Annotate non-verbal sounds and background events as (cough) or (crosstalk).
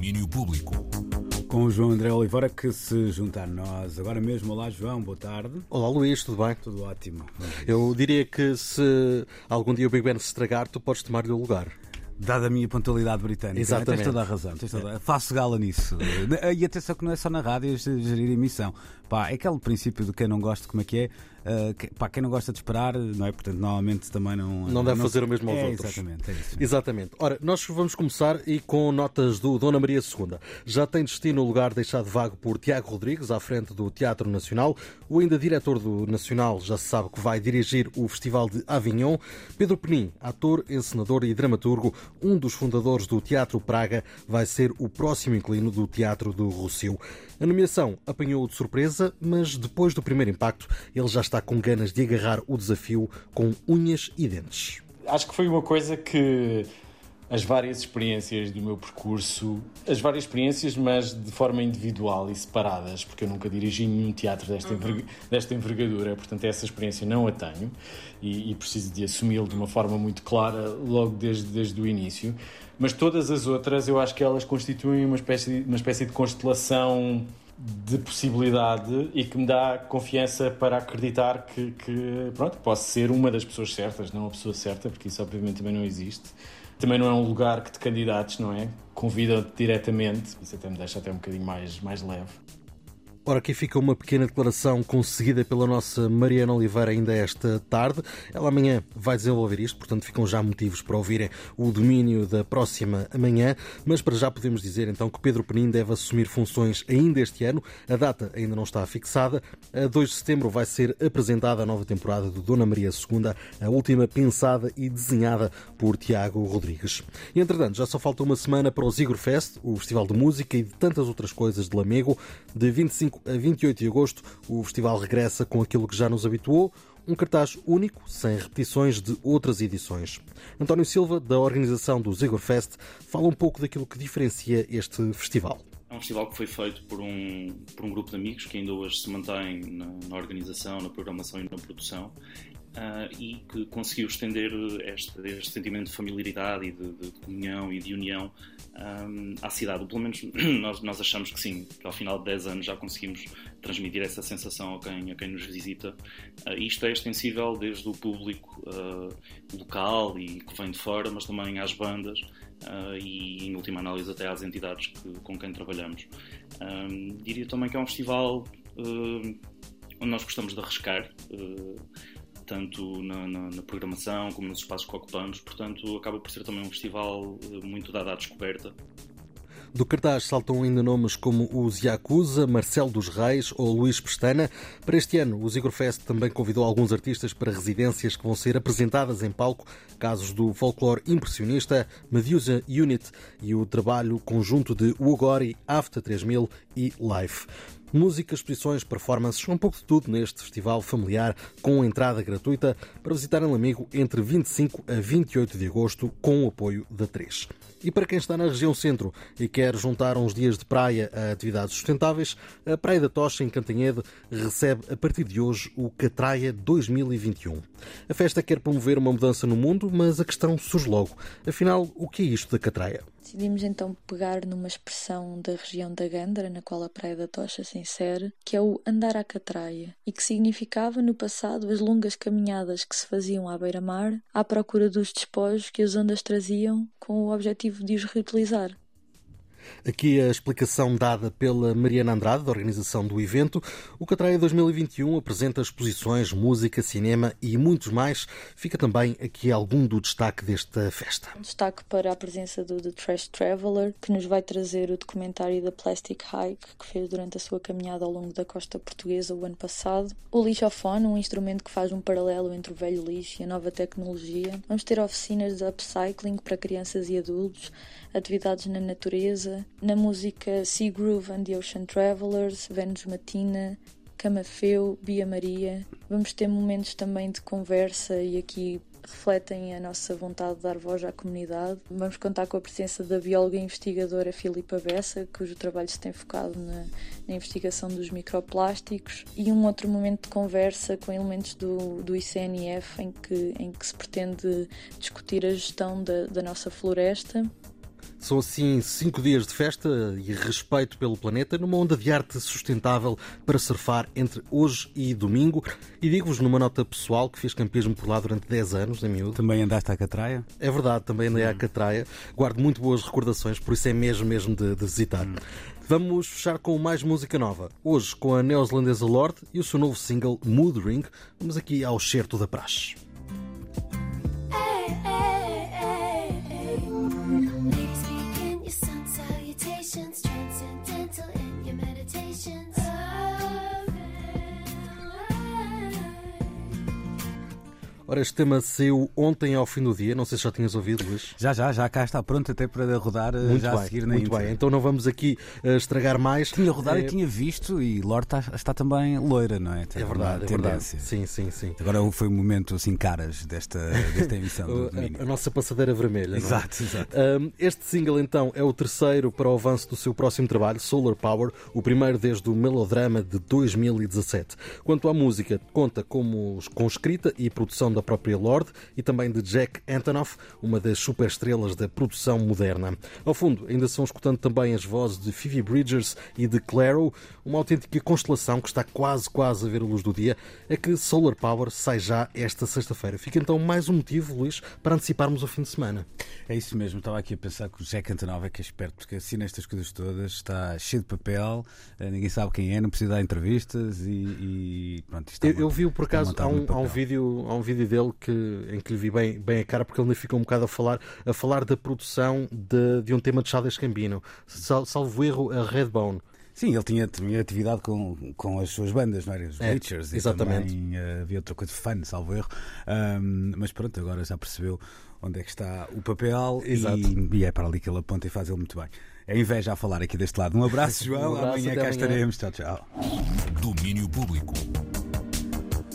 domínio público. Com o João André Oliveira que se junta a nós agora mesmo. Olá, João, boa tarde. Olá, Luís, tudo bem? Tudo ótimo. Eu diria que se algum dia o Big Ben se estragar, tu podes tomar-lhe o lugar. Dada a minha pontualidade britânica, né? Exatamente. tens toda a razão. Tens toda... Faço gala nisso. E atenção que não é só na rádio gerir emissão. Pá, é aquele princípio de quem não gosta, como é que é? Uh, que, pá, quem não gosta de esperar, não é? Portanto, normalmente também não. Não deve fazer o mesmo aos é, outros. Exatamente, é isso. Exatamente. Ora, nós vamos começar e com notas do Dona Maria II. Já tem destino o lugar deixado vago por Tiago Rodrigues, à frente do Teatro Nacional. O ainda diretor do Nacional já se sabe que vai dirigir o Festival de Avignon. Pedro Penin, ator, encenador e dramaturgo, um dos fundadores do Teatro Praga, vai ser o próximo inclino do Teatro do Rossio. A nomeação apanhou-o de surpresa, mas depois do primeiro impacto, ele já está com ganas de agarrar o desafio com unhas e dentes. Acho que foi uma coisa que as várias experiências do meu percurso, as várias experiências, mas de forma individual e separadas, porque eu nunca dirigi nenhum teatro desta, enverg desta envergadura, portanto, essa experiência não a tenho e, e preciso de assumi-lo de uma forma muito clara logo desde, desde o início. Mas todas as outras, eu acho que elas constituem uma espécie, uma espécie de constelação de possibilidade e que me dá confiança para acreditar que, que, pronto, posso ser uma das pessoas certas, não a pessoa certa, porque isso obviamente também não existe. Também não é um lugar que te candidates, não é? Convidam-te diretamente, isso até me deixa até um bocadinho mais, mais leve. Ora, aqui fica uma pequena declaração conseguida pela nossa Mariana Oliveira ainda esta tarde. Ela amanhã vai desenvolver isto, portanto ficam já motivos para ouvirem o domínio da próxima amanhã. Mas para já podemos dizer então que Pedro Penin deve assumir funções ainda este ano. A data ainda não está fixada. A 2 de setembro vai ser apresentada a nova temporada do Dona Maria II, a última pensada e desenhada por Tiago Rodrigues. E entretanto, já só falta uma semana para o Zigor Fest, o festival de música e de tantas outras coisas de Lamego, de 25 a 28 de agosto, o festival regressa com aquilo que já nos habituou, um cartaz único, sem repetições de outras edições. António Silva, da organização do Zigor Fest, fala um pouco daquilo que diferencia este festival. É um festival que foi feito por um, por um grupo de amigos que ainda hoje se mantém na, na organização, na programação e na produção Uh, e que conseguiu estender este, este, sentimento de familiaridade e de, de, comunhão e de união um, à cidade. Pelo menos (clears throat) nós, nós, achamos que sim, que ao final de 10 anos já conseguimos transmitir essa sensação a quem, a quem nos visita. Uh, isto é extensível desde o público uh, local e que vem de fora, mas também às bandas e, em última análise, até às entidades que, com quem trabalhamos. Diria também que é um festival onde nós gostamos de arriscar tanto na, na, na, programação como nos espaços que ocupamos, portanto acaba por ser também um festival eh, muito dado à descoberta. Do cartaz saltam ainda nomes como os Yakuza, Marcelo dos Reis ou Luís Pestana. Para este ano, o Zigor Fest também convidou alguns artistas para residências que vão ser apresentadas em palco, casos do folclore impressionista, Medusa Unit e o trabalho conjunto de Ugori, After 3000 e Life. Música, exposições, performances, um pouco de tudo neste festival familiar com entrada gratuita para visitar em Amigo entre 25 a 28 de agosto com o apoio da 3. E para quem está na região centro e quer juntar uns dias de praia a atividades sustentáveis, a Praia da Tocha, em Cantanhede, recebe a partir de hoje o Catraia 2021. A festa quer promover uma mudança no mundo, mas a questão surge logo. Afinal, o que é isto da Catraia? Decidimos então pegar numa expressão da região da Gândara, na qual a Praia da Tocha se insere, que é o andar à catraia, e que significava no passado as longas caminhadas que se faziam à beira-mar à procura dos despojos que as ondas traziam com o objetivo de os reutilizar. Aqui a explicação dada pela Mariana Andrade, da organização do evento. O Catraia 2021 apresenta exposições, música, cinema e muitos mais. Fica também aqui algum do destaque desta festa. Um destaque para a presença do The Trash Traveler, que nos vai trazer o documentário da Plastic Hike, que fez durante a sua caminhada ao longo da costa portuguesa o ano passado. O Lixofone, um instrumento que faz um paralelo entre o velho lixo e a nova tecnologia. Vamos ter oficinas de upcycling para crianças e adultos, atividades na natureza, na música Sea Groove and the Ocean Travelers, Vênus Matina, Camafeu, Bia Maria. Vamos ter momentos também de conversa e aqui refletem a nossa vontade de dar voz à comunidade. Vamos contar com a presença da bióloga investigadora Filipa Bessa, cujo trabalho se tem focado na, na, investigação dos microplásticos, e um outro momento de conversa com elementos do, do ICNF em que, em que se pretende discutir a gestão da, da nossa floresta. São assim cinco dias de festa e respeito pelo planeta numa onda de arte sustentável para surfar entre hoje e domingo. E digo-vos numa nota pessoal que fiz campismo por lá durante 10 anos, em miúdo. Também andaste à Catraia? É verdade, também andei à Catraia. Guardo muito boas recordações, por isso é mesmo mesmo de, de visitar. Hum. Vamos fechar com mais música nova. Hoje com a neozelandesa Lorde e o seu novo single Mood Ring. Vamos aqui ao certo da praxe. Ora, este tema saiu ontem ao fim do dia, não sei se já tinhas ouvido, Luís. Já, já, já cá está pronto até para rodar eh, muito já bem, a seguir na Muito bem, então não vamos aqui uh, estragar mais. Tinha rodado é... e tinha visto e Lorde está, está, também loira, não é? Tem é verdade, é. Verdade. Sim, sim, sim. Agora foi o um momento assim caras desta, desta emissão do (laughs) a, a, nossa passadeira vermelha. Exato, é? exato. Um, este single então é o terceiro para o avanço do seu próximo trabalho, Solar Power, o primeiro desde o melodrama de 2017. Quanto à música, conta como, com escrita e produção da própria Lorde e também de Jack Antonoff, uma das superestrelas da produção moderna. Ao fundo, ainda são escutando também as vozes de Phoebe Bridgers e de Claro, uma autêntica constelação que está quase, quase a ver a luz do dia, é que Solar Power sai já esta sexta-feira. Fica então mais um motivo, Luís, para anteciparmos o fim de semana. É isso mesmo, estava aqui a pensar que o Jack Antonoff é que é esperto, porque assina estas coisas todas, está cheio de papel, eh, ninguém sabe quem é, não precisa dar entrevistas e, e pronto. Eu, eu vi por acaso, há um, há um, vídeo, há um vídeo dele que, em que lhe vi bem, bem a cara, porque ele ainda ficou um bocado a falar, a falar da produção de, de um tema de Chades Cambino. Sal, salvo erro, a Redbone. Sim, ele tinha, tinha atividade com, com as suas bandas, não era? Os é, Bleachers. Exatamente. E também uh, havia outra coisa, fun, salvo erro. Um, mas pronto, agora já percebeu onde é que está o papel e, e, é para ali que ele aponta e faz ele muito bem. É inveja a falar aqui deste lado. Um abraço, (laughs) João. um abraço, amanhã cá amanhã. estaremos. Tchau, tchau. Domínio Público.